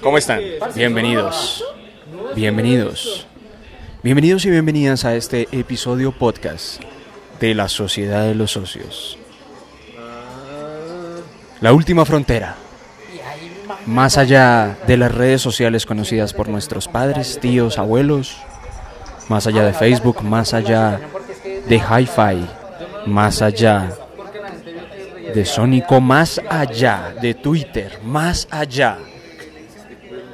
¿Cómo están? Bienvenidos. Bienvenidos. Bienvenidos y bienvenidas a este episodio podcast de la Sociedad de los Socios. La última frontera. Más allá de las redes sociales conocidas por nuestros padres, tíos, abuelos, más allá de Facebook, más allá de Hi-Fi, más allá de Sónico, más allá de Twitter, más allá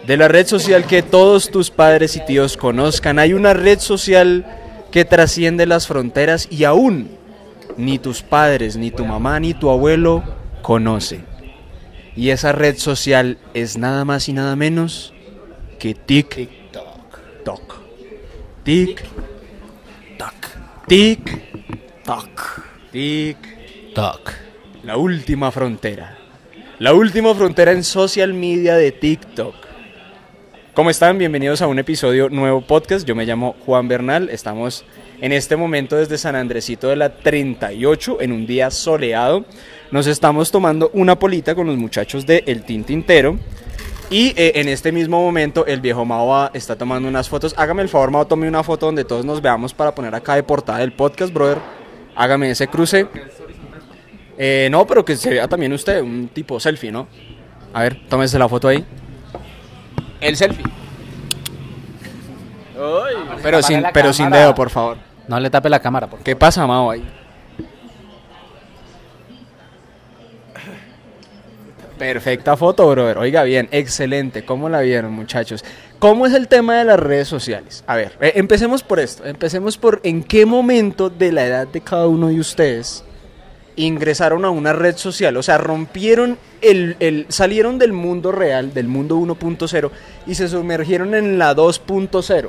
de la red social que todos tus padres y tíos conozcan. Hay una red social que trasciende las fronteras y aún ni tus padres, ni tu mamá, ni tu abuelo conoce. Y esa red social es nada más y nada menos que TikTok. TikTok. TikTok. TikTok. La última frontera. La última frontera en social media de TikTok. ¿Cómo están? Bienvenidos a un episodio nuevo podcast. Yo me llamo Juan Bernal. Estamos en este momento desde San Andresito de la 38 en un día soleado. Nos estamos tomando una polita con los muchachos de El Tintintero. Y eh, en este mismo momento el viejo Mao está tomando unas fotos. Hágame el favor, Mao, tome una foto donde todos nos veamos para poner acá de portada del podcast, brother. Hágame ese cruce. Eh, no, pero que se vea también usted, un tipo selfie, ¿no? A ver, tómese la foto ahí. El selfie. Pero sin, pero sin dedo, por favor. No le tape la cámara, por ¿Qué pasa, Mao, ahí? Perfecta foto, brother. Oiga bien, excelente. ¿Cómo la vieron, muchachos? ¿Cómo es el tema de las redes sociales? A ver, eh, empecemos por esto. Empecemos por en qué momento de la edad de cada uno de ustedes ingresaron a una red social. O sea, rompieron el, el salieron del mundo real, del mundo 1.0 y se sumergieron en la 2.0.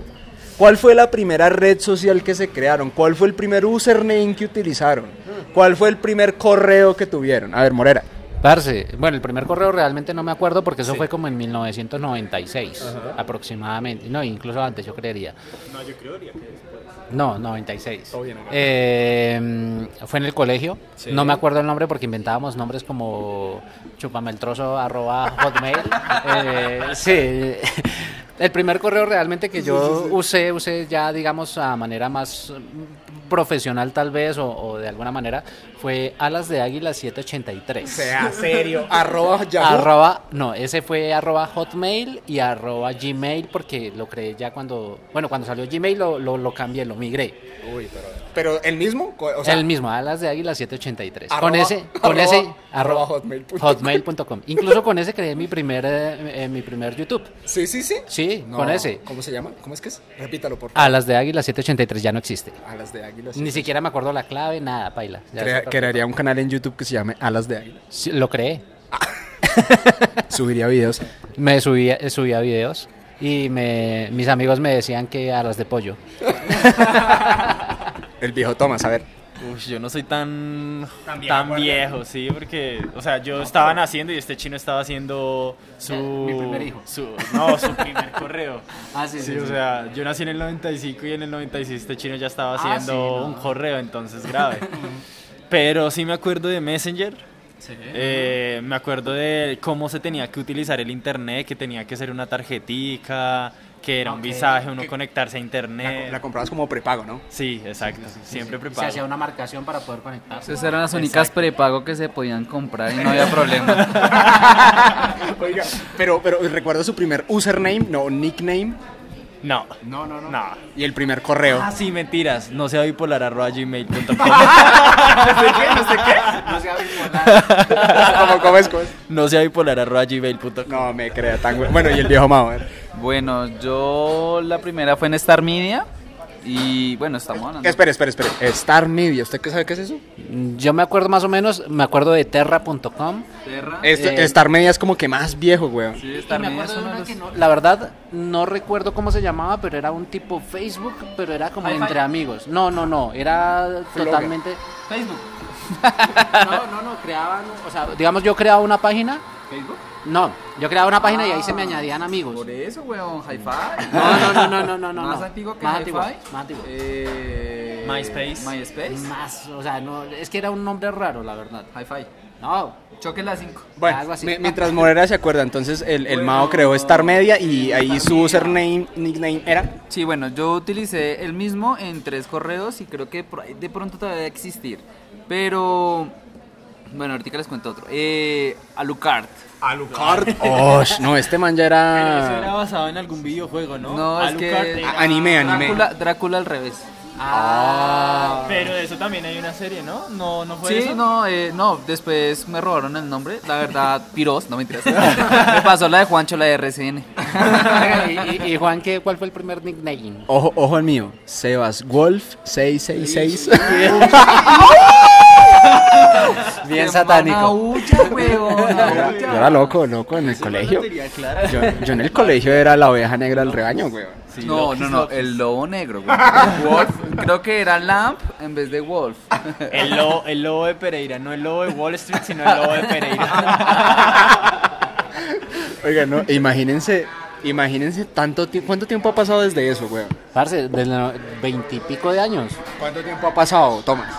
¿Cuál fue la primera red social que se crearon? ¿Cuál fue el primer username que utilizaron? ¿Cuál fue el primer correo que tuvieron? A ver, Morera. Parce, bueno, el primer correo realmente no me acuerdo porque eso fue como en 1996 aproximadamente. No, incluso antes yo creería. No, yo creería que después. No, 96. Todo bien, acá. Eh, fue en el colegio. Sí. No me acuerdo el nombre porque inventábamos nombres como chupameltroso arroba hotmail. Eh, sí. El primer correo realmente que yo usé, usé ya digamos a manera más profesional tal vez o, o de alguna manera fue alas de águila 783. Sea serio. Arroba Yahoo. Arroba, no, ese fue arroba hotmail y arroba gmail porque lo creé ya cuando, bueno, cuando salió Gmail lo, lo, lo cambié, lo migré. Uy, pero. ¿Pero el mismo? O sea, el mismo, alas de águila 783. Arroba- con ese, con arroba- ese, arroba arroba, hotmail.com. hotmail.com. Incluso con ese creé mi primer, eh, eh, mi primer YouTube. Sí, sí, sí. Sí, No, con ese. ¿Cómo se llama? ¿Cómo es que es? Repítalo, por favor. Alas de águila 783 ya no existe. Alas de Águila. Ni siquiera me acuerdo la clave, nada, paila. Crea- crearía un canal en YouTube que se llame Alas de Águila. Sí, lo creé. Subiría videos. Me subía, subía videos y me, mis amigos me decían que alas de pollo. El viejo Tomás, a ver. Uy, yo no soy tan tan viejo, sí, porque, o sea, yo estaba naciendo y este chino estaba haciendo su Mi primer hijo. su- no, su primer correo. Ah, sí, Sí, sí, o sí. sea, yo nací en el 95 y en el 96 este chino ya estaba Ah, haciendo sí, no. un correo, entonces grave. Pero sí me acuerdo de Messenger. Eh, me acuerdo de cómo se tenía que utilizar el internet, que tenía que ser una tarjetica, que era un visaje, uno conectarse a internet. La comprabas como prepago, ¿no? Sí, exacto, siempre Se preparado. hacía una marcación para poder conectarse. Esas eran las únicas prepago que se podían comprar y no había problema. Oiga, pero, pero ¿recuerda su primer username? No, nickname. No, No, no, no. no. Y el primer correo. Ah, sí, mentiras. No sea bipolar arroba gmail.com. No sea bipolar. ¿Cómo, cómo es? cómo es? no sea bipolar arroba gmail.com. No me crea tan bueno. Bueno, y el viejo Mao. Bueno, yo la primera fue en Star Media y bueno, estamos hablando. Espere, espere, espere. Star Media, ¿usted qué sabe qué es eso? Yo me acuerdo más o menos, me acuerdo de terra.com. Terra. Este- Eh, Star Media es como que más viejo, weón. Sí, Y Star me Media acuerdo es de uno de una los- que no- la verdad no recuerdo cómo se llamaba, pero era un tipo Facebook, pero era como Hi-Fi. entre amigos. No, no, no, era totalmente... Facebook. No, no, no, creaban, o sea, digamos yo creaba una página, Facebook. no, yo creaba una página y ahí se me añadían amigos. Por eso, weón, Hi-Fi. No, no, no, no, no, no, no. Más no. antiguo que más Hi-Fi. antiguo, más antiguo. Eh, MySpace. MySpace. Más, o sea, no, es que era un nombre raro, la verdad. Hi-Fi. No, Choque las 5. Bueno, Algo así. mi- mientras Morera se acuerda, entonces el, el Mao creó Star Media y ahí su username, nickname era. Sí, bueno, yo utilicé el mismo en tres correos y creo que por ahí de pronto todavía debe existir. Pero, bueno, ahorita les cuento otro. Eh, Alucard. Alucard. Oh, no, este man ya Pero eso era era. basado en algún videojuego, ¿no? No, es Alucard que... era- anime, anime. Drácula, Drácula al revés. Ah. Pero de eso también hay una serie, ¿no? No, no fue Sí, eso. no, eh, no, después me robaron el nombre. La verdad, Piros, no me interesa. me pasó la de Juancho, la de RCN. y, y- y Juan, ¿qué, ¿cuál fue el primer nickname? Ojo, ojo al mío. Sebas Wolf 666. Bien satánico. Yo era loco, loco en el colegio. Yo, yo en el colegio era la oveja negra del rebaño, güey. no, no, no, el lobo negro, güey. Wolf, creo que era Lamp en vez de Wolf. El lobo, el lobo de Pereira, no el lobo de Wall Street, sino el lobo de Pereira. Oiga, no, imagínense, imagínense tanto tiempo. ¿Cuánto tiempo ha pasado desde eso, güey? Parce, de los veintipico de años. ¿Cuánto tiempo ha pasado, Tomás?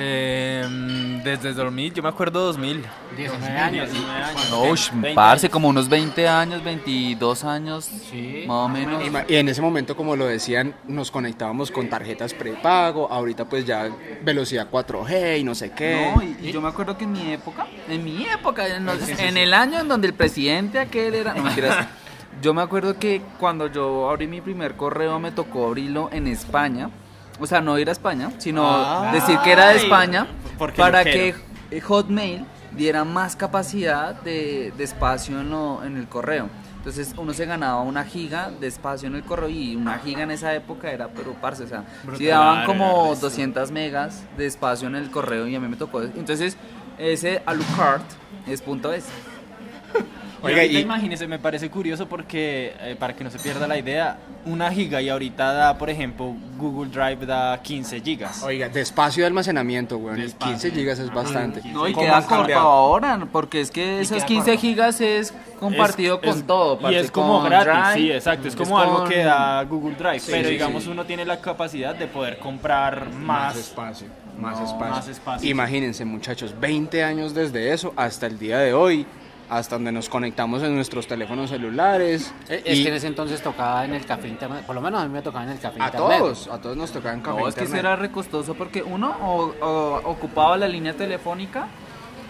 Em, desde 2000, yo me acuerdo 2000. 19 años. 19 años. No, 20 parce, años. como unos 20 años, 22 años, Sí. más o menos. Ima- Y en ese momento, como lo decían, nos conectábamos con tarjetas prepago. Ahorita, pues ya velocidad 4G y no sé qué. No, y, y yo me acuerdo que en mi época, en mi época, en, los- en el año en donde el presidente aquel era, no mentiras, yo me acuerdo que cuando yo abrí mi primer correo me tocó abrirlo en España, o sea, no ir a España, sino Ah. decir que era de España para que Hotmail diera más capacidad de, de espacio en, lo- en el correo. Entonces uno se ganaba una giga de espacio en el correo y una giga en esa época era, pero parce, o sea, si daban como era resto. 200 megas de espacio en el correo y a mí me tocó. Entonces, ese Alucard es punto es. Oiga, y- imagínese, me parece curioso porque, eh, para que no se pierda la idea, una giga y ahorita da, por ejemplo, Google Drive da 15 gigas. Oiga, de espacio de almacenamiento, güey. De 15 espacio. gigas es bastante. No, y ¿Cómo queda cambiado? ahora, porque es que esos queda 15 corto. gigas es compartido Es- con es- todo. Y es como gratis, Drive, sí, exacto. Es es como algo con- que da Google Drive. pero sí, digamos, sí. uno tiene la capacidad de poder comprar Más más. espacio, más No, espacio. más espacio. Imagínense, muchachos, 20 años desde eso hasta el día de hoy, hasta donde nos conectamos en nuestros teléfonos celulares. Eh, Es y que en ese entonces tocaba en el café internet. Por lo menos a mí me tocaba en el café a internet. todos, a todos nos tocaban café No, es que internet. era recostoso porque uno o, o ocupaba la línea telefónica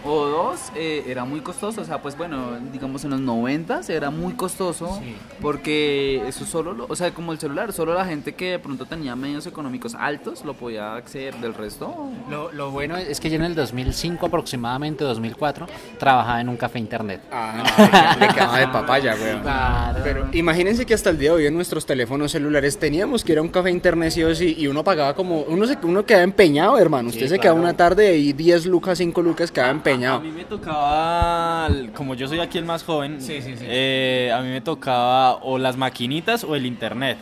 o dos eh, era muy costoso. O sea, pues bueno, digamos en los 90 era muy costoso Sí. porque eso solo, lo- o sea, como el celular, solo la gente que de pronto tenía medios económicos altos lo podía acceder. Del resto, Lo, lo bueno es que yo en el 2005 aproximadamente, 2004, trabajaba en un café internet. Ah, no, le quedaba de papaya, güey. Claro. Pero imagínense que hasta el día de hoy en nuestros teléfonos celulares teníamos que ir a un café internet sí o sí y uno pagaba como, uno se uno quedaba empeñado, hermano. Usted Sí, se quedaba claro. una tarde y 10 lucas, 5 lucas quedaba A mí me tocaba, como yo soy aquí el más joven, eh, a mí me tocaba o las maquinitas o el internet.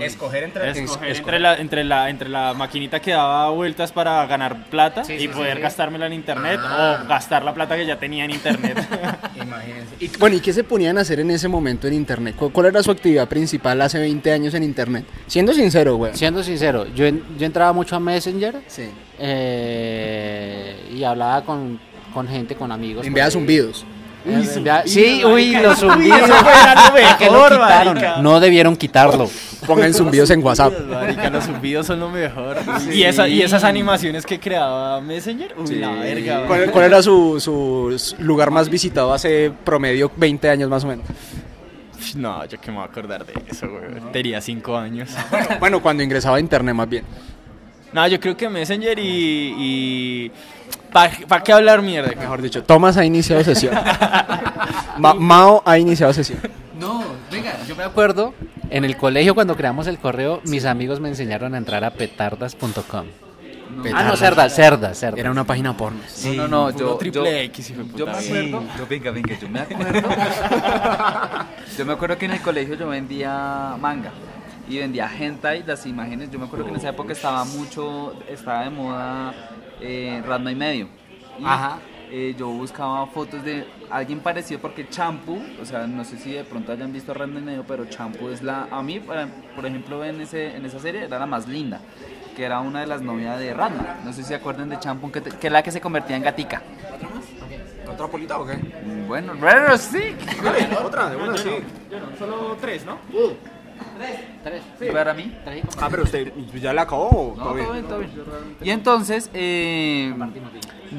Escoger entre, Escoger entre la, entre, la, entre la maquinita que daba vueltas para ganar plata Sí, y sí, poder sí. gastármela en internet Ah. o gastar la plata que ya tenía en internet. Imagínense. Y, bueno, ¿y qué se ponían a hacer en ese momento en internet? ¿Cuál, cuál era su actividad principal hace 20 años en internet? Siendo sincero, güey. Siendo sincero, yo, en- yo entraba mucho a Messenger Sí. eh, y hablaba con, con gente, con amigos. Zumbidos. Eh, enviaba- sí, uy, los zumbidos. que lo quitaron. No debieron quitarlo. Pongan zumbidos en WhatsApp. Marica, los zumbidos son lo mejor. Y, esa, y esas animaciones que creaba Messenger, uy, la verga. ¿Cuál, cuál era su, su lugar más visitado hace promedio 20 años más o menos? No, yo que me voy a acordar de eso, güey. Tenía cinco años. Bueno, cuando ingresaba a internet más bien. No, yo creo que Messenger y... y... ¿Para qué hablar mierda? Mejor dicho, Tomás ha iniciado sesión. Ma- Mao ha iniciado sesión. No, venga, yo me acuerdo, en el colegio cuando creamos el correo, mis amigos me enseñaron a entrar a petardas.com. Ah, no, Petardas. cerdas, cerdas, cerdas. Era una página porno. no, no, no, yo, triple yo- X, Yo me acuerdo, yo, venga, venga, yo me acuerdo. yo me acuerdo que en el colegio yo vendía manga y vendía hentai, las imágenes. Yo me acuerdo que en esa época estaba mucho, estaba de moda eh, Ranma y medio. Y, Ajá. eh, yo buscaba fotos de alguien parecido porque Champu, o sea, no sé si de pronto hayan visto Ranma y medio, pero Champu es la, a mí, por ejemplo, en, ese, en esa serie era la más linda. Que era una de las novias de Ranma. No sé si se acuerdan de Champu, que, te- que es la que se convertía en gatica. ¿Otra polita o qué? Bueno, bueno, sí. Otra, de una, sí. Solo tres, ¿no? Tres. Para mí. Tres y Ah, pero usted ya la acabó. No, todo bien? todo bien, todo bien. Y entonces, eh,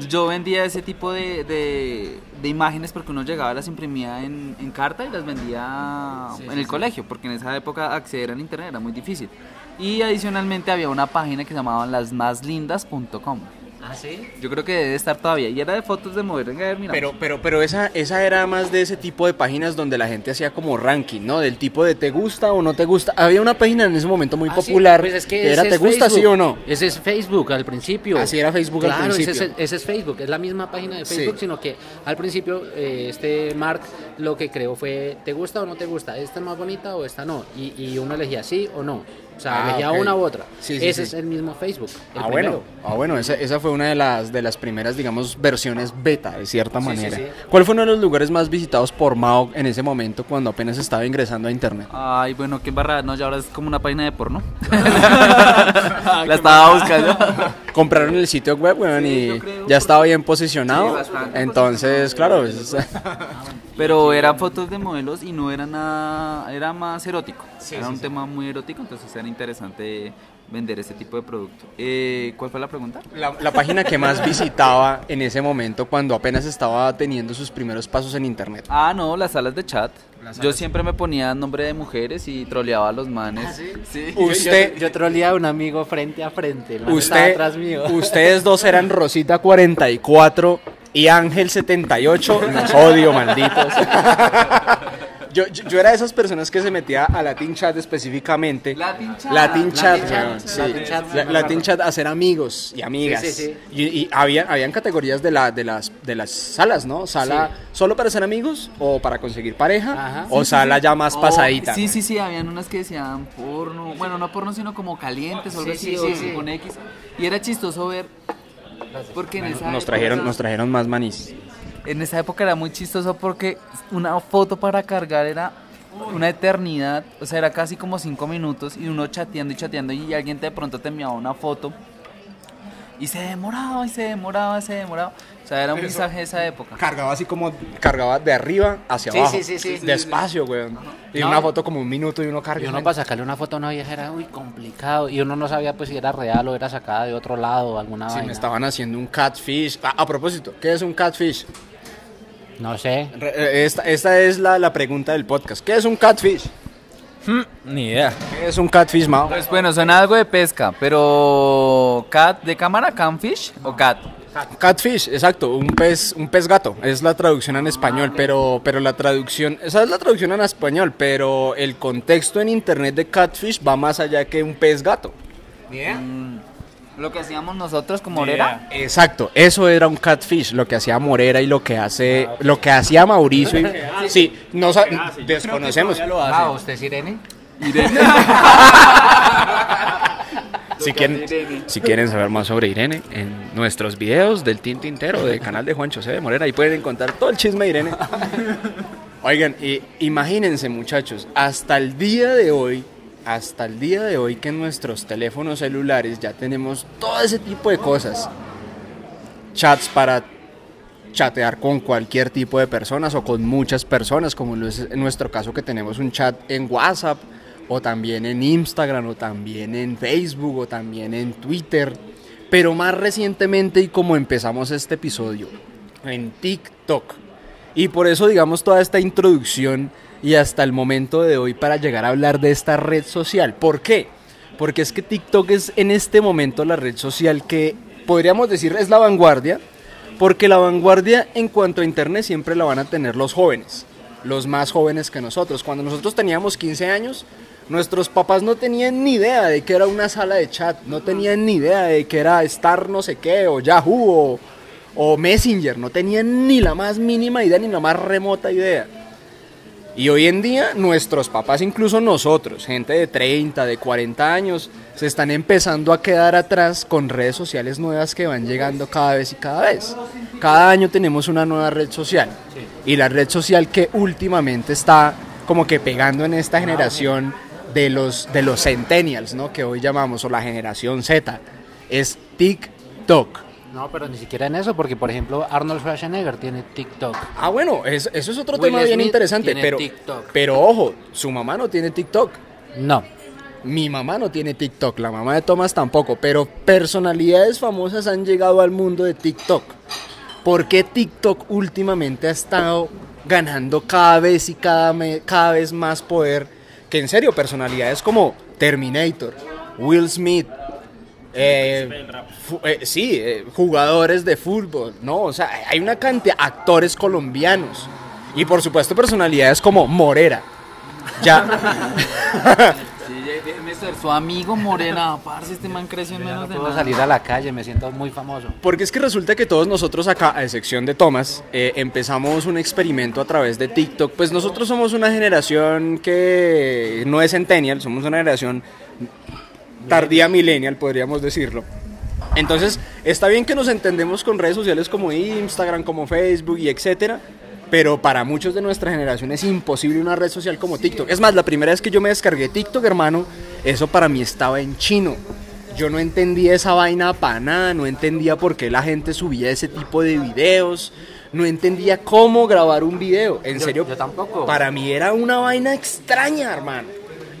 yo vendía ese tipo de, de- de imágenes porque uno llegaba, las imprimía en, en carta y las vendía en el colegio, porque en esa época acceder al internet era muy difícil. Y adicionalmente había una página que se llamaba lasmaslindas.com. Ah, sí. Yo creo que debe estar todavía. Y era de fotos de mujeres. Venga, a ver, mira. Pero, pero, pero esa, esa era más de ese tipo de páginas donde la gente hacía como ranking, ¿no? Del tipo de te gusta o no te gusta. Había una página en ese momento muy Ah, sí, popular pues es que era ese te es gusta sí Facebook. o no. Ese es Facebook al principio. Así era Facebook al Claro, ese principio. es, ese es Facebook, es la misma página de Sí. Facebook, sino que al principio eh, este Mark lo que creó fue, ¿te gusta o no te gusta? ¿Esta es más bonita o esta no? Y, y uno elegía sí o no. O sea, Ah, elegía una u otra. Sí, sí, ese sí. es el mismo Facebook. el Ah, primero. bueno, ah, bueno, esa, esa fue una de las, de las primeras, digamos, versiones beta, de cierta manera. sí. ¿Cuál fue uno de los lugares más visitados por Mao en ese momento cuando apenas estaba ingresando a internet? Ay, bueno, qué barra. No, ya ahora es como una página de porno. La estaba buscando. Compraron el sitio web, weón, Sí, y ya estaba bien posicionado. entonces, claro, es- Pero eran fotos de modelos y no era nada, era más erótico. era un tema muy erótico, entonces era interesante vender ese tipo de producto. Eh, ¿Cuál fue la pregunta? la, la página que más visitaba en ese momento cuando apenas estaba teniendo sus primeros pasos en internet. Ah, no, las salas de chat. Yo siempre me ponía nombre de mujeres y troleaba a los manes. sí? Usted, Yo, yo troleé a un amigo frente a frente. el man estaba usted, atrás mío. ustedes dos eran Rosita 44 y Ángel 78. Los odio, malditos. Yo, yo, yo era de esas personas que se metía a Latin Chat específicamente. Latin Chat. Latin Chat, Latin Chat, weón, sí. Latin Chat, La- Latin. Chat, hacer amigos y amigas. Sí, sí, Y, y había, habían categorías de, la, de, las, de las salas, ¿no? Sala solo para ser amigos o para conseguir pareja Ajá. o sala ya más Oh, pasadita. Sí, sí, sí, habían unas que decían porno, bueno, no porno, sino como calientes o algo Sí, así, sí, o sí, sí. con X. Y era chistoso ver, porque en esa Nos trajeron, nos trajeron más manís. En esa época era muy chistoso porque una foto para cargar era una eternidad, o sea, era casi como cinco minutos y uno chateando y chateando y alguien de pronto te enviaba una foto y se demoraba y se demoraba y se demoraba. O sea, era un mensaje de esa época. Cargaba así como, cargaba de arriba hacia Sí, abajo. sí, sí, sí. Despacio, weón. Y No. una foto como un minuto y uno carga. Y uno para sacarle una foto a una vieja era muy complicado. Y uno no sabía pues si era real o era sacada de otro lado o alguna Sí, vaina. me estaban haciendo un catfish. Ah, a propósito, ¿qué es un catfish? No sé. Re- eh, Esta, esta es la, la pregunta del podcast. ¿Qué es un catfish? Ni idea. ¿Qué es un catfish, Mao? Pues bueno, suena algo de pesca, pero cat de cámara, camfish o cat. Catfish, exacto, un pez, un pez gato, es la traducción en español, pero, pero la traducción, esa es la traducción en español, pero el contexto en internet de catfish va más allá que un pez gato. Lo que hacíamos nosotros como Morera. Exacto, eso era un catfish, lo que hacía Morera y lo que hace, lo que hacía Mauricio. y- sí, no desconocemos. Ah, ¿usted es Irene? Si quieren, si quieren saber más sobre Irene, en nuestros videos del Tinto Intero del canal de Juan José de Morera, ahí pueden encontrar todo el chisme de Irene. Oigan, y imagínense muchachos, hasta el día de hoy, hasta el día de hoy que en nuestros teléfonos celulares ya tenemos todo ese tipo de cosas. Chats para chatear con cualquier tipo de personas o con muchas personas, como en nuestro caso que tenemos un chat en WhatsApp o también en Instagram o también en Facebook o también en Twitter. Pero más recientemente y como empezamos este episodio, en TikTok. Y por eso digamos toda esta introducción y hasta el momento de hoy para llegar a hablar de esta red social. ¿Por qué? Porque es que TikTok es en este momento la red social que podríamos decir es la vanguardia, porque la vanguardia en cuanto a Internet siempre la van a tener los jóvenes, los más jóvenes que nosotros. Cuando nosotros teníamos 15 años, nuestros papás no tenían ni idea de que era una sala de chat, no tenían ni idea de que era Star no sé qué, o Yahoo, o, o Messenger, no tenían ni la más mínima idea, ni la más remota idea. Y hoy en día nuestros papás, incluso nosotros, gente de 30, de 40 años, se están empezando a quedar atrás con redes sociales nuevas que van llegando cada vez y cada vez. Cada año tenemos una nueva red social. Y la red social que últimamente está como que pegando en esta generación de los, de los centennials, ¿no? Que hoy llamamos, o la generación Z, es TikTok. No, pero ni siquiera en eso, porque por ejemplo Arnold Schwarzenegger tiene TikTok. Ah, bueno, es- eso es otro Will tema bien interesante, tiene pero, TikTok. pero ojo, su mamá no tiene TikTok. No. Mi mamá no tiene TikTok, la mamá de Tomás tampoco, pero personalidades famosas han llegado al mundo de TikTok. ¿Por qué TikTok últimamente ha estado ganando cada vez y cada, me- cada vez más poder? Que en serio, personalidades como Terminator, Will Smith, eh, eh, sí, eh, jugadores de fútbol, ¿no? O sea, hay una cantidad, actores colombianos y por supuesto personalidades como Morera. Ya. Sí, de- déjeme ser su amigo Morena, parce, este man creció en menos no de puedo nada. salir a la calle, me siento muy famoso. Porque es que resulta que todos nosotros acá, a excepción de Thomas, eh, empezamos un experimento a través de TikTok. Pues nosotros somos una generación que no es centennial, somos una generación tardía millennial, podríamos decirlo. Entonces, está bien que nos entendemos con redes sociales como Instagram, como Facebook y etcétera, pero para muchos de nuestra generación es imposible una red social como TikTok. Es más, la primera vez que yo me descargué TikTok, hermano, eso para mí estaba en chino. Yo no entendía esa vaina para nada, no entendía por qué la gente subía ese tipo de videos, no entendía cómo grabar un video. En Yo- serio, yo tampoco. para mí era una vaina extraña, hermano.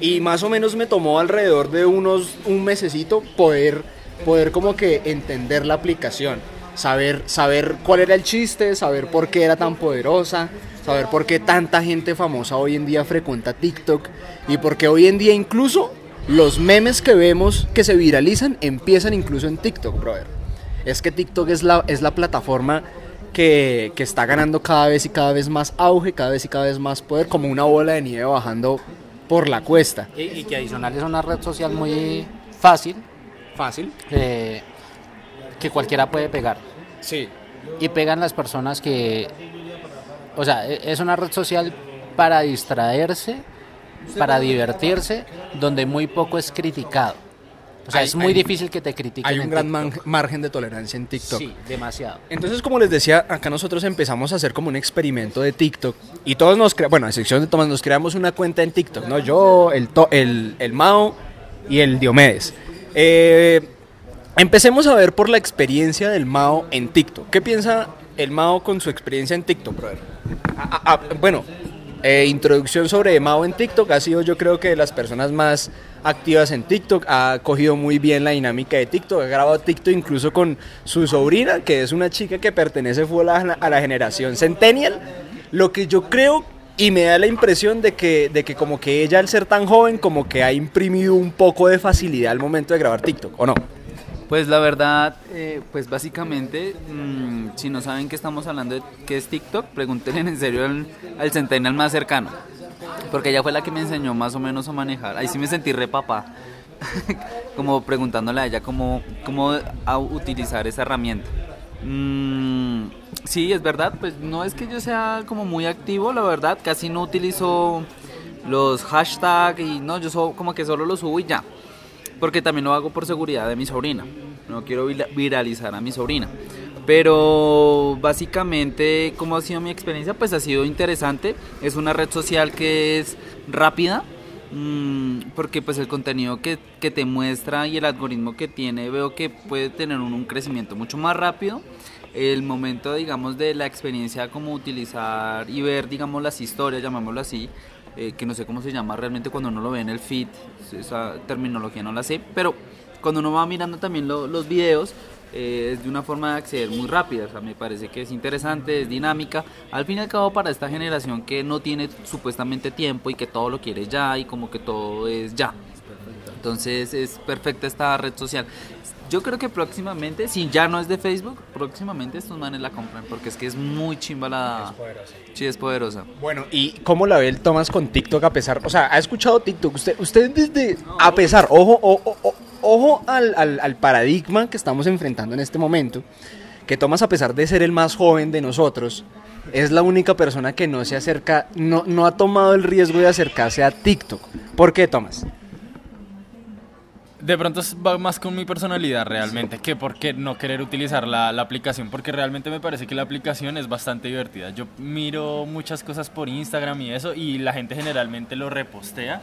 Y más o menos me tomó alrededor de unos un mesecito poder poder como que entender la aplicación, saber saber cuál era el chiste, saber por qué era tan poderosa, saber por qué tanta gente famosa hoy en día frecuenta TikTok y por qué hoy en día incluso los memes que vemos que se viralizan empiezan incluso en TikTok, brother. Es que TikTok es la, es la plataforma que, que está ganando cada vez y cada vez más auge, cada vez y cada vez más poder, como una bola de nieve bajando por la cuesta. Y, y que adicional es una red social muy fácil, Fácil. eh, que cualquiera puede pegar. Sí. Y pegan las personas que... O sea, e- es una red social para distraerse, para divertirse, donde muy poco es criticado. O sea, Hay- es muy hay- difícil que te critiquen. Hay un en gran man- margen de tolerancia en TikTok. Sí, demasiado. Entonces, como les decía, acá nosotros empezamos a hacer como un experimento de TikTok y todos nos creamos, bueno, a excepción de Tomás, nos creamos una cuenta en TikTok, ¿no? Yo, el, To- el, el Mao y el Diomedes. Eh, empecemos a ver por la experiencia del Mao en TikTok. ¿Qué piensa el Mao con su experiencia en TikTok, brother? Bueno, eh, introducción sobre Mao en TikTok. Ha sido yo creo que de las personas más activas en TikTok. Ha cogido muy bien la dinámica de TikTok. Ha grabado TikTok incluso con su sobrina, que es una chica que pertenece a la, a la generación Centennial. Lo que yo creo y me da la impresión de que, de que como que ella al ser tan joven como que ha imprimido un poco de facilidad al momento de grabar TikTok, ¿o no? Pues la verdad, eh, pues básicamente, mm, si no saben que estamos hablando de qué es TikTok, pregúntenle en serio al, al más cercano. Porque ella fue la que me enseñó más o menos a manejar. Ahí sí me sentí re papá. como preguntándole a ella cómo, cómo utilizar esa herramienta. Mm, sí, es verdad, pues no es que yo sea como muy activo, la verdad, casi no utilizo los hashtags y no, yo so- como que solo los subo y ya. Porque también lo hago por seguridad de mi sobrina. No quiero vira- viralizar a mi sobrina. Pero básicamente, ¿cómo ha sido mi experiencia? Pues ha sido interesante. Es una red social que es rápida. mm, porque pues el contenido que, que te muestra y el algoritmo que tiene veo que puede tener un, un crecimiento mucho más rápido el momento digamos de la experiencia como utilizar y ver digamos las historias llamémoslo así eh, que no sé cómo se llama realmente cuando uno lo ve en el feed, esa terminología no la sé, pero cuando uno va mirando también lo- los videos, eh, es de una forma de acceder muy rápida, o sea, me parece que es interesante, es dinámica, al fin y al cabo para esta generación que no tiene supuestamente tiempo y que todo lo quiere ya y como que todo es ya. Entonces es perfecta esta red social. Yo creo que próximamente, si ya no es de Facebook, próximamente estos manes la compran porque es que es muy chimba la... Sí, es poderosa. Bueno, ¿y cómo la ve el Tomás con TikTok a pesar? O sea, ¿ha escuchado TikTok? Usted, usted desde... A pesar, ojo, ojo, ojo, ojo al, al- al paradigma que estamos enfrentando en este momento, que Tomás, a pesar de ser el más joven de nosotros, es la única persona que no se acerca, no, no ha tomado el riesgo de acercarse a TikTok. ¿Por qué, Tomás? De pronto va más con mi personalidad realmente que porque no querer utilizar la, aplicación, porque realmente me parece que la aplicación es bastante divertida. Yo miro muchas cosas por Instagram y eso, y la gente generalmente lo repostea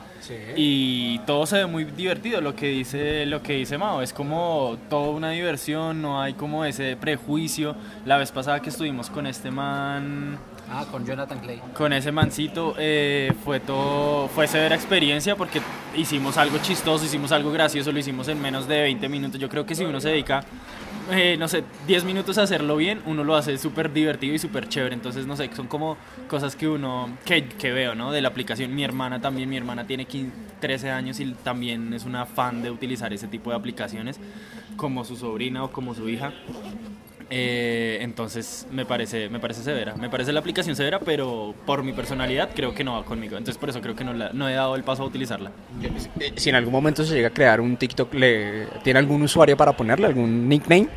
y todo se ve muy divertido. Lo que dice lo que dice Mao es como toda una diversión, no hay como ese prejuicio. La vez pasada que estuvimos con este man Ah, con Jonathan Clay. Con ese mancito eh, fue todo, fue severa experiencia porque hicimos algo chistoso, hicimos algo gracioso, lo hicimos en menos de 20 minutos. Yo creo que si uno se dedica, eh, no sé, 10 minutos a hacerlo bien, uno lo hace súper divertido y súper chévere. Entonces, no sé, son como cosas que uno, que, que, veo, ¿no? De la aplicación. Mi hermana también, mi hermana tiene 15, 13 años y también es una fan de utilizar ese tipo de aplicaciones, como su sobrina o como su hija. Eh, entonces me parece, me parece severa. Me parece la aplicación severa, pero por mi personalidad creo que no va conmigo. Entonces por eso creo que no, no he dado el paso a utilizarla. Eh, si en algún momento se llega a crear un TikTok, ¿le, ¿tiene algún usuario para ponerle algún nickname?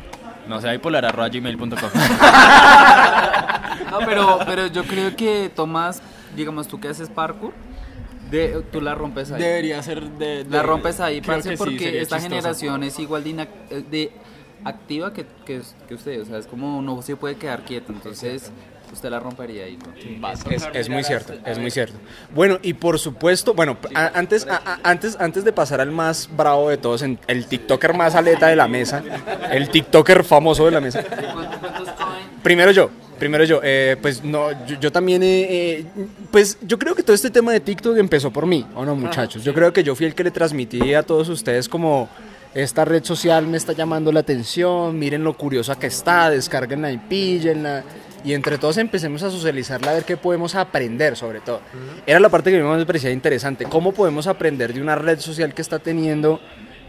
No sé, bipolar.gmail.com No, pero, pero yo creo que Tomás, digamos, tú que haces parkour, de, tú la rompes ahí. Debería ser de... la rompes ahí, porque esta generación es igual de, de activa que, que, que, usted, o sea, es como uno se puede quedar quieto, entonces usted la rompería ahí. es, muy cierto, es muy cierto. Bueno, y por supuesto, bueno, antes, antes, antes de pasar al más bravo de todos, el TikToker más aleta de la mesa, el TikToker famoso de la mesa. Primero yo. Primero yo, eh, pues no, yo, también, eh, pues yo creo que todo este tema de TikTok empezó por mí, ¿o no muchachos? Yo creo que yo fui el que le transmití a todos ustedes como esta red social me está llamando la atención, miren lo curiosa que está, descarguenla y píllenla. Y entre todos empecemos a socializarla a ver qué podemos aprender sobre todo. Era la parte que a mí me parecía interesante, cómo podemos aprender de una red social que está teniendo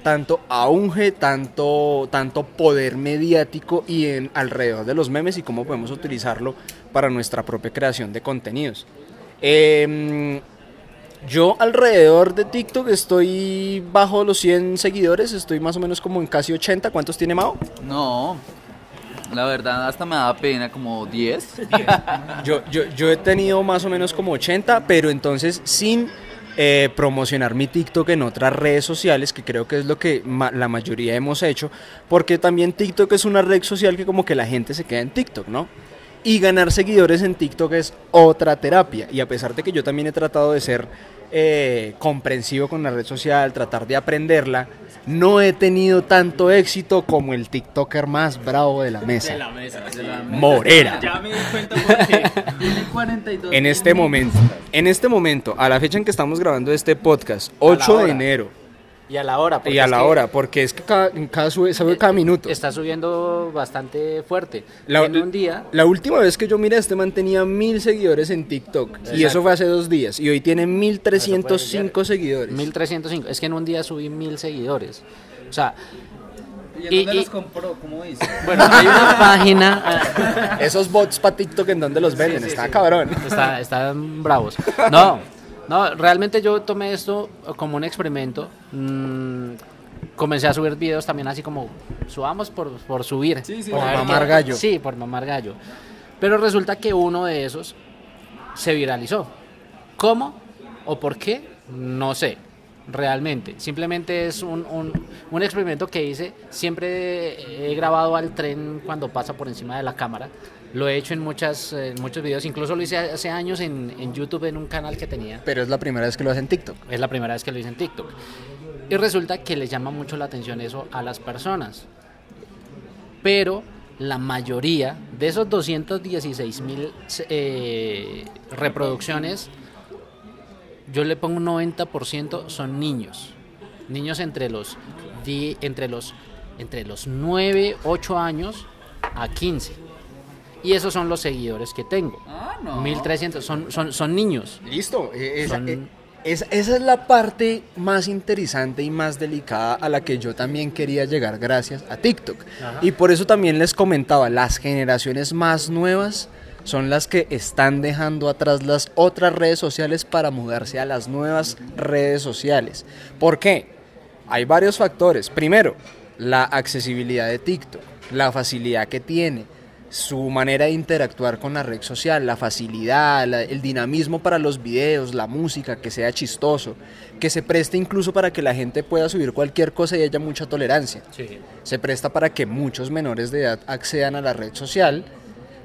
tanto auge, tanto, tanto poder mediático y en alrededor de los memes y cómo podemos utilizarlo para nuestra propia creación de contenidos. Eh, yo alrededor de TikTok estoy bajo los 100 seguidores, estoy más o menos como en casi 80. ¿Cuántos tiene Mao? No, la verdad hasta me da pena como 10. yo, yo, yo he tenido más o menos como 80, pero entonces sin eh, promocionar mi TikTok en otras redes sociales, que creo que es lo que la mayoría hemos hecho, porque también TikTok es una red social que como que la gente se queda en TikTok, ¿no? Y ganar seguidores en TikTok es otra terapia. Y a pesar de que yo también he tratado de ser eh, comprensivo con la red social, tratar de aprenderla, no he tenido tanto éxito como el TikToker más bravo de la mesa. Morera. en este momento, en este momento, a la fecha en que estamos grabando este podcast, 8 de enero y a la hora. Y a la hora, porque es que cada, cada sube, sube cada minuto. Está subiendo bastante fuerte. La, en un día. La última vez que yo miré, este man tenía mil seguidores en TikTok. Y eso fue hace dos días. Y hoy tiene 1305 seguidores. 1305. Es que en un día subí mil seguidores. O sea. ¿Y, dónde los compró? ¿Cómo dice? Bueno, hay una página. Esos bots para TikTok, ¿en dónde los venden? Está cabrón. Está, están bravos. No, no, realmente yo tomé esto como un experimento. Mm, comencé a subir videos también así como subamos por, por subir. por mamar gallo. Sí, por mamar gallo. Pero resulta que uno de esos se viralizó. ¿Cómo o por qué? No sé, realmente. Simplemente es un, un, un experimento que hice. Siempre he grabado al tren cuando pasa por encima de la cámara. Lo he hecho en, muchas, muchos videos, incluso lo hice hace años en, en, YouTube en un canal que tenía. Pero es la primera vez que lo hace en TikTok. Es la primera vez que lo hice en TikTok. Y resulta que les llama mucho la atención eso a las personas. Pero la mayoría de esos 216 mil eh, reproducciones, yo le pongo un 90% son niños. Niños entre los, entre los, entre los 9, 8 años a 15. Y esos son los seguidores que tengo. Ah, no. 1300, son, son, son niños. Listo. Eh, eh, esa, esa, es la parte más interesante y más delicada a la que yo también quería llegar gracias a TikTok. Y por eso también les comentaba, las generaciones más nuevas son las que están dejando atrás las otras redes sociales para mudarse a las nuevas redes sociales. ¿Por qué? Hay varios factores. Primero, la accesibilidad de TikTok, la facilidad que tiene su manera de interactuar con la red social, la facilidad, la- el dinamismo para los videos, la música, que sea chistoso, que se preste incluso para que la gente pueda subir cualquier cosa y haya mucha tolerancia. Sí. Se presta para que muchos menores de edad accedan a la red social,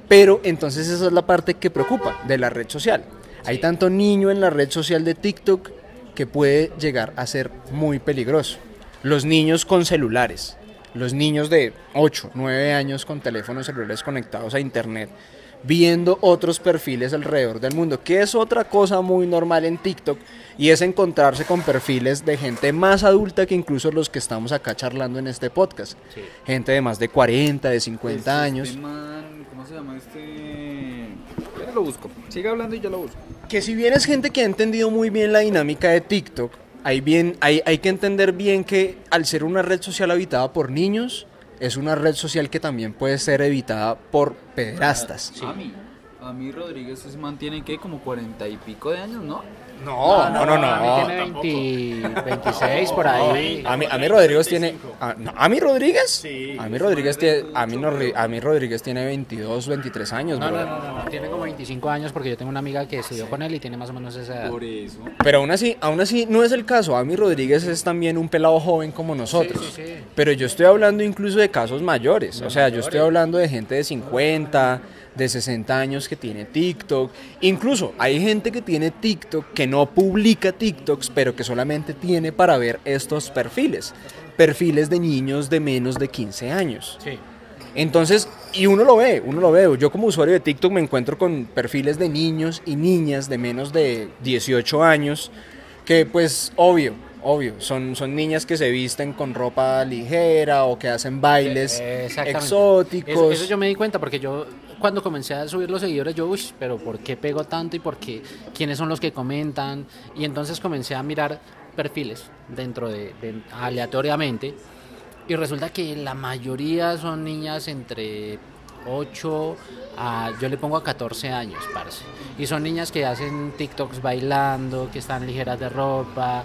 pero entonces esa es la parte que preocupa de la red social. Hay tanto niño en la red social de TikTok que puede llegar a ser muy peligroso. Los niños con celulares, los niños de 8, 9 años con teléfonos celulares conectados a internet, viendo otros perfiles alrededor del mundo, que es otra cosa muy normal en TikTok, y es encontrarse con perfiles de gente más adulta que incluso los que estamos acá charlando en este podcast. Sí. Gente de más de 40, de 50 Este años. man, ¿Cómo se llama este? Ya lo busco. Sigue hablando y yo lo busco. Que si bien es gente que ha entendido muy bien la dinámica de TikTok, hay, bien, hay, hay que entender bien que al ser una red social habitada por niños, es una red social que también puede ser evitada por pederastas. A mí. A mí Rodríguez se mantiene que como cuarenta y pico de años, ¿no? No, no, no, A mí no. tiene 20 26 por ahí. A mí, a mí Rodríguez tiene. ¿A, no, ¿a mí Rodríguez? Sí. A mí Rodríguez tiene. A mí, no, a mí Rodríguez tiene 22, 23 años, No, bro. no, no, no, no, tiene como 25 años porque yo tengo una amiga que estudió con él y tiene más o menos esa edad. Por eso. Pero aún así, aún así no es el caso. A mí Rodríguez es también un pelado joven como nosotros. sí, sí. Pero yo estoy hablando incluso de casos mayores. O sea, yo estoy hablando de gente de 50, de 60 años que tiene TikTok. Incluso hay gente que tiene TikTok que no publica TikToks, pero que solamente tiene para ver estos perfiles. Perfiles de niños de menos de 15 años. Sí. Entonces, y uno lo ve, uno lo ve. Yo como usuario de TikTok me encuentro con perfiles de niños y niñas de menos de 18 años, que pues obvio, obvio, son, son niñas que se visten con ropa ligera o que hacen bailes Eh, exóticos. Eso, eso yo me di cuenta porque yo cuando comencé a subir los seguidores yo, uy, pero ¿por qué pego tanto y por qué? ¿Quiénes son los que comentan? Y entonces comencé a mirar perfiles dentro de, aleatoriamente y resulta que la mayoría son niñas entre 8 a, yo le pongo a 14 años, parce. Y son niñas que hacen TikToks bailando, que están ligeras de ropa,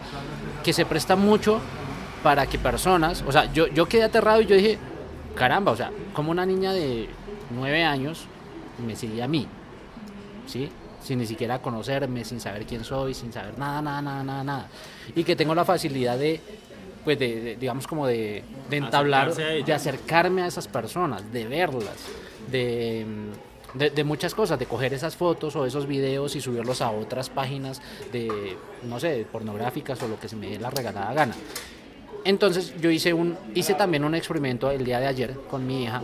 que se presta mucho para que personas, o sea, yo, yo quedé aterrado y yo dije, caramba, o sea, como una niña de 9 años me sigue a mí, ¿sí? Sin ni siquiera conocerme, sin saber quién soy, sin saber nada, nada, nada, nada, nada. Y que tengo la facilidad de, pues, de, de- digamos, como de, de entablar, de acercarme a esas personas, de verlas, de, de, de muchas cosas, de coger esas fotos o esos videos y subirlos a otras páginas de, no sé, pornográficas o lo que se me dé la regalada gana. Entonces yo hice un hice también un experimento el día de ayer con mi hija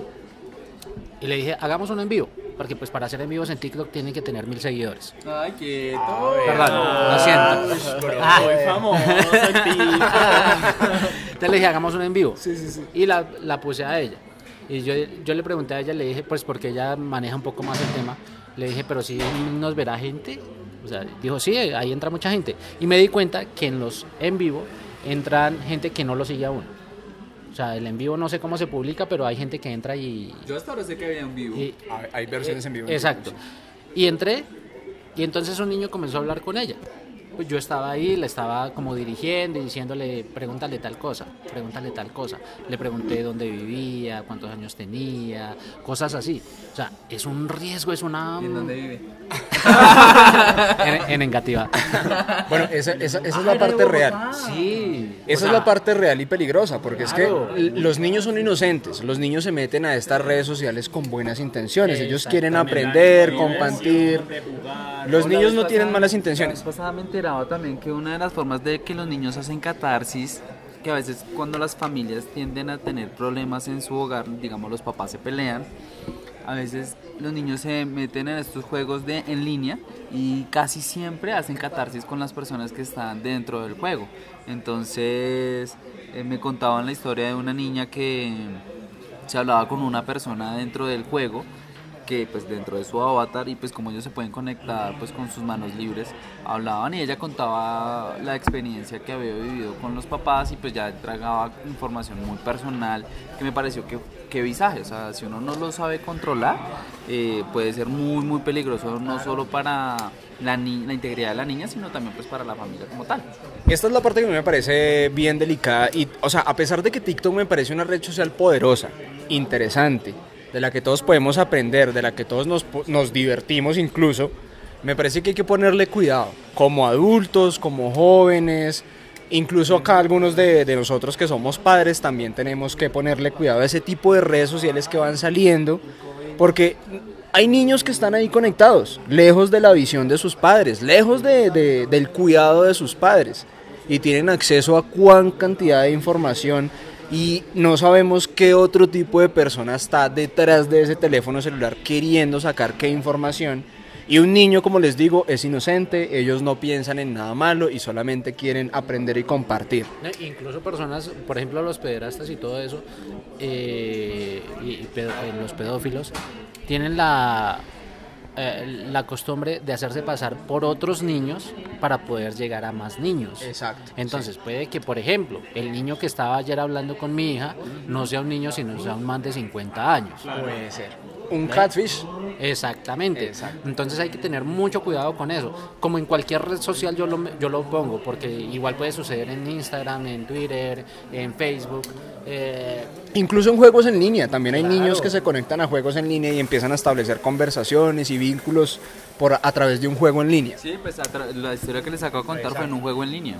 y le dije, hagamos un en vivo, porque pues para hacer en vivos en TikTok tienen que tener mil seguidores. Ay, quieto. Perdón, lo siento. Muy famoso. Entonces le dije, hagamos un en vivo. Y la, la puse a ella. Y yo, yo le pregunté a ella, le dije, pues porque ella maneja un poco más el tema, le dije, pero si nos verá gente. O sea, dijo, sí, ahí entra mucha gente. Y me di cuenta que en los en vivo entran gente que no lo sigue a uno. O sea, el en vivo no sé cómo se publica, pero hay gente que entra y, Yo hasta ahora sé que había un vivo. y- Hay- Hay versiones en vivo. Exacto. Y entré y entonces un niño comenzó a hablar con ella. Pues yo estaba ahí, le estaba como dirigiendo y diciéndole, pregúntale tal cosa, pregúntale tal cosa. Le pregunté dónde vivía, cuántos años tenía, cosas así. O sea, es un riesgo, es una... ¿Y ¿En dónde vive? En, en Engativá. Bueno, esa, esa- esa es la parte real. Sí. Esa es la parte real y peligrosa, porque es que los niños son inocentes, los niños se meten a estas redes sociales con buenas intenciones, ellos quieren aprender, compartir, los niños no tienen malas intenciones. La enteraba también que una de las formas de que los niños hacen catarsis, que a veces cuando las familias tienden a tener problemas en su hogar, digamos los papás se pelean, a veces los niños se meten en estos juegos de en línea y casi siempre hacen catarsis con las personas que están dentro del juego. Entonces eh, me contaban la historia de una niña que se hablaba con una persona dentro del juego que pues dentro de su avatar y pues como ellos se pueden conectar pues con sus manos libres hablaban y ella contaba la experiencia que había vivido con los papás y pues ya entregaba información muy personal que me pareció que, que visaje, o sea si uno no lo sabe controlar eh, puede ser muy muy peligroso no solo para la, ni- la integridad de la niña sino también pues para la familia como tal. Esta es la parte que me parece bien delicada y, o sea, a pesar de que TikTok me parece una red social poderosa, interesante, de la que todos podemos aprender, de la que todos nos, nos divertimos incluso, me parece que hay que ponerle cuidado, como adultos, como jóvenes, incluso acá algunos de, de nosotros que somos padres también tenemos que ponerle cuidado a ese tipo de redes sociales que van saliendo, porque hay niños que están ahí conectados, lejos de la visión de sus padres, lejos de- del cuidado de sus padres, y tienen acceso a cuán cantidad de información y no sabemos qué otro tipo de persona está detrás de ese teléfono celular queriendo sacar qué información. Y un niño, como les digo, es inocente, ellos no piensan en nada malo y solamente quieren aprender y compartir. Incluso personas, por ejemplo, los pederastas y todo eso, eh, y eh, los pedófilos, tienen la, eh, la costumbre de hacerse pasar por otros niños para poder llegar a más niños. Exacto. Entonces puede que, por ejemplo, el niño que estaba ayer hablando con mi hija no sea un niño, sino sea un man de 50 años. Puede ser. Un catfish. Exactamente. Exacto. Entonces hay que tener mucho cuidado con eso. Como en cualquier red social yo lo, yo lo pongo, porque igual puede suceder en Instagram, en Twitter, en Facebook. eh, Incluso en juegos en línea, también hay niños que se conectan a juegos en línea y empiezan a establecer conversaciones y vínculos por, a través de un juego en línea. Sí, pues la historia que les acabo de contar fue en un juego en línea.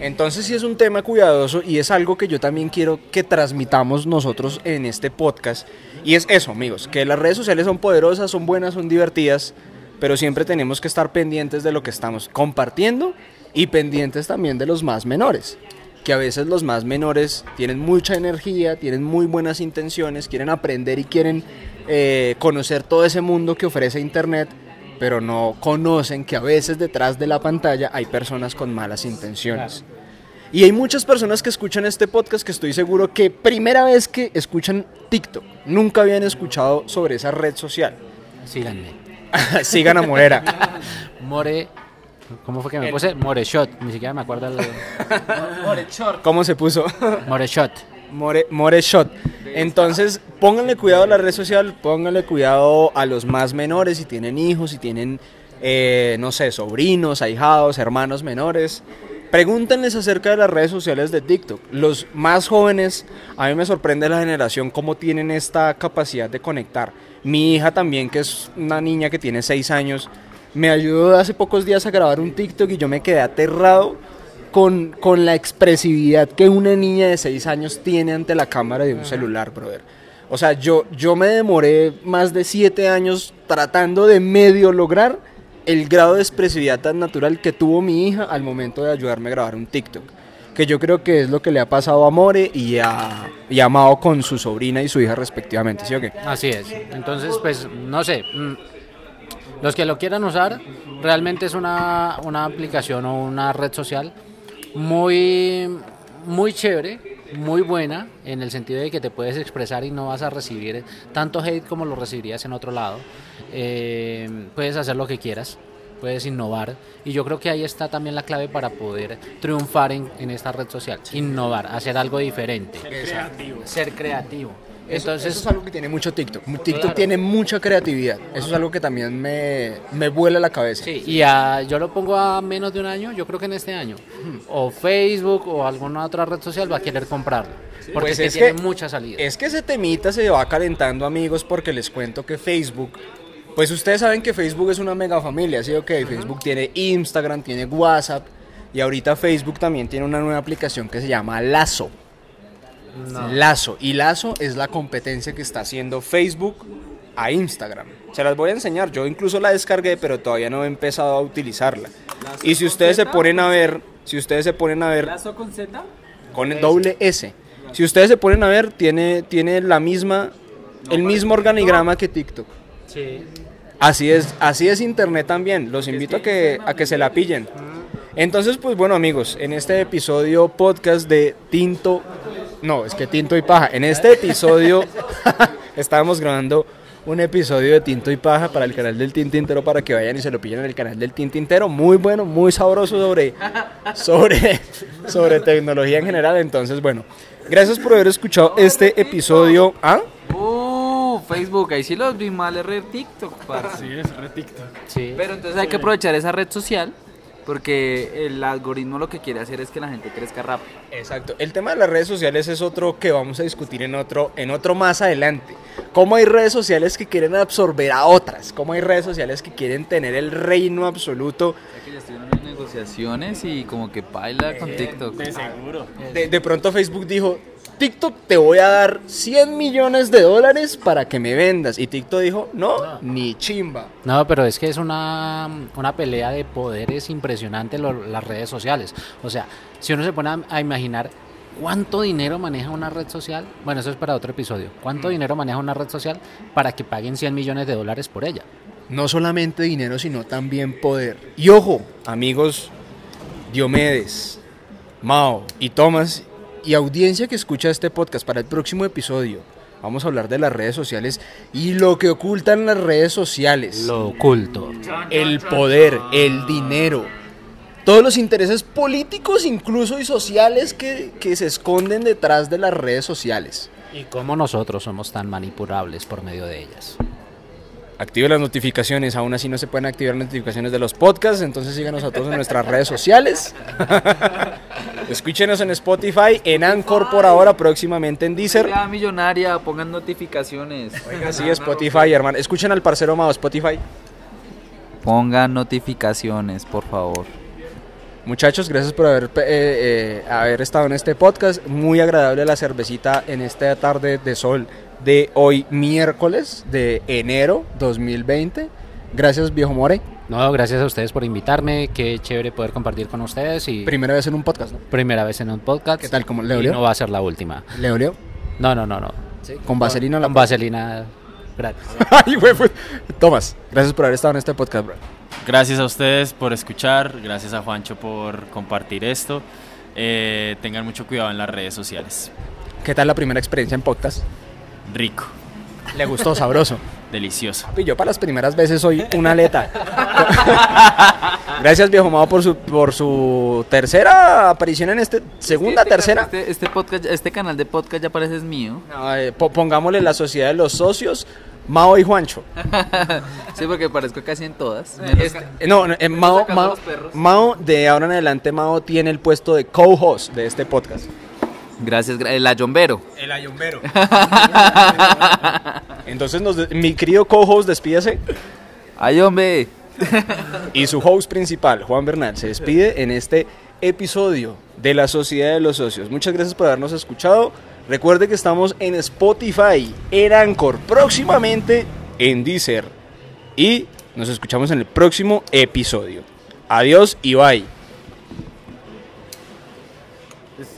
Entonces sí es un tema cuidadoso y es algo que yo también quiero que transmitamos nosotros en este podcast. Y es eso, amigos, que las redes sociales son poderosas, son buenas, son divertidas, pero siempre tenemos que estar pendientes de lo que estamos compartiendo y pendientes también de los más menores. Que a veces los más menores tienen mucha energía, tienen muy buenas intenciones, quieren aprender y quieren eh, conocer todo ese mundo que ofrece Internet, pero no conocen que a veces detrás de la pantalla hay personas con malas intenciones. Y hay muchas personas que escuchan este podcast que estoy seguro que primera vez que escuchan TikTok, nunca habían escuchado sobre esa red social. síganme. Sigan a Morera. More. ¿Cómo fue que me puse? Moreshot. Ni siquiera me acuerdo. El... ¿Cómo se puso? Moreshot. More, More Shot. Entonces, pónganle cuidado a la red social, pónganle cuidado a los más menores si tienen hijos, si tienen, eh, no sé, sobrinos, ahijados, hermanos menores. Pregúntenles acerca de las redes sociales de TikTok. Los más jóvenes, a mí me sorprende la generación cómo tienen esta capacidad de conectar. Mi hija también, que es una niña que tiene 6 años, me ayudó hace pocos días a grabar un TikTok y yo me quedé aterrado con, con la expresividad que una niña de 6 años tiene ante la cámara de un celular, brother. O sea, yo, yo me demoré más de 7 años tratando de medio lograr el grado de expresividad tan natural que tuvo mi hija al momento de ayudarme a grabar un TikTok. Que yo creo que es lo que le ha pasado a More y a, y a Mao con su sobrina y su hija respectivamente, ¿sí o qué? Así es. Entonces, pues, no sé. mm, Los que lo quieran usar, realmente es una, una aplicación o una red social muy, muy chévere, muy buena, en el sentido de que te puedes expresar y no vas a recibir tanto hate como lo recibirías en otro lado. Eh, puedes hacer lo que quieras, puedes innovar. Y yo creo que ahí está también la clave para poder triunfar en, en esta red social. Innovar, hacer algo diferente. Ser creativo. Entonces, eso es algo que tiene mucho TikTok. TikTok Claro. tiene mucha creatividad. Eso es algo que también me, me vuela la cabeza. Sí, y a- yo lo pongo a menos de un año, yo creo que en este año. O Facebook o alguna otra red social va a querer comprarlo. Porque Pues es que tiene mucha salida. Es que ese temita se va calentando, amigos, porque les cuento que Facebook, pues ustedes saben que Facebook es una mega familia, ¿sí? Ok, Facebook tiene Instagram, tiene WhatsApp, y ahorita Facebook también tiene una nueva aplicación que se llama Lazo. Lazo. Y Lazo es la competencia que está haciendo Facebook a Instagram. Se las voy a enseñar. Yo incluso la descargué, pero todavía no he empezado a utilizarla. Y si ustedes se ponen a ver, si ustedes se ponen a ver ¿Lazo con Z? con el doble S. Si ustedes se ponen a ver, tiene, tiene la misma, el mismo organigrama que TikTok. Sí. Así es, así es Internet también. Los invito a que, a que se la pillen. Entonces, pues bueno amigos, en este episodio podcast de Tinto, no, es que Tinto y Paja. En este episodio estábamos grabando un episodio de Tinto y Paja para el canal del Tintintero para que vayan y se lo pillen en el canal del Tintintero. Muy bueno, muy sabroso sobre, sobre, sobre tecnología en general. Entonces, bueno, gracias por haber escuchado este episodio. ¿Ah? Uh, Facebook, ahí sí los vi mal, es re TikTok, parce. Sí, es re TikTok. Sí. Pero entonces hay que aprovechar esa red social Porque el algoritmo lo que quiere hacer es que la gente crezca rápido. Exacto. El tema de las redes sociales es otro que vamos a discutir en otro, en otro más adelante. Cómo hay redes sociales que quieren absorber a otras. Cómo hay redes sociales que quieren tener el reino absoluto. Que negociaciones y como que baila con TikTok. De seguro. De, de pronto Facebook dijo, TikTok te voy a dar 100 millones de dólares para que me vendas. Y TikTok dijo, no, ni chimba. No, pero es que es una, una pelea de poderes impresionante lo- las redes sociales. O sea, si uno se pone a, a imaginar cuánto dinero maneja una red social, bueno, eso es para otro episodio. ¿Cuánto dinero maneja una red social para que paguen 100 millones de dólares por ella? No solamente dinero, sino también poder. Y ojo, amigos Diomedes, Mao y Tomás, y audiencia que escucha este podcast para el próximo episodio. Vamos a hablar de las redes sociales y lo que ocultan las redes sociales. Lo oculto. el poder, el dinero, todos los intereses políticos incluso y sociales que, que se esconden detrás de las redes sociales. Y cómo nosotros somos tan manipulables por medio de ellas. Active las notificaciones, aún así no se pueden activar las notificaciones de los podcasts, entonces síganos a todos en nuestras redes sociales. Escúchenos en Spotify, en Anchor por ahora, próximamente en Deezer. Ya millonaria, pongan notificaciones. Así Spotify, hermano. Escuchen al parcero Mao, Spotify. Pongan notificaciones, por favor. Muchachos, gracias por haber, eh, eh, haber estado en este podcast. Muy agradable la cervecita en esta tarde de sol de hoy, miércoles de enero 2020. Gracias, viejo More. No, gracias a ustedes por invitarme. Qué chévere poder compartir con ustedes. Y Primera vez en un podcast, ¿no? primera vez en un podcast. ¿Qué tal? ¿Cómo le Y olió? no va a ser la última. ¿Le olió? No, no, no, no. Con vaselina. Con vaselina gratis. Ay, güey, pues. Tomás, gracias por haber estado en este podcast, bro. Gracias a ustedes por escuchar, gracias a Juancho por compartir esto. Eh, tengan mucho cuidado en las redes sociales. ¿Qué tal la primera experiencia en podcast? Rico, ¿Le gustó? Sabroso. delicioso. Y yo para las primeras veces soy una aleta. Gracias, viejo Mao, por su, por su tercera aparición en este. Segunda, Este- tercera. Este, este podcast, este canal de podcast ya parece es mío. No, eh, po- pongámosle la sociedad de los socios, Mao y Juancho. Sí, porque parezco casi en todas. Este- eh, no, no, eh, Mao, Mao. Mao, de ahora en adelante, Mao tiene el puesto de co-host de este podcast. Gracias, gra- el ayombero. El ayombero. Entonces, nos mi querido co-host, despídase. Ayombe. Y su host principal, Juan Bernal, se despide en este episodio de la Sociedad de los Socios. Muchas gracias por habernos escuchado. Recuerde que estamos en Spotify, en Anchor, próximamente en Deezer. Y nos escuchamos en el próximo episodio. Adiós y bye.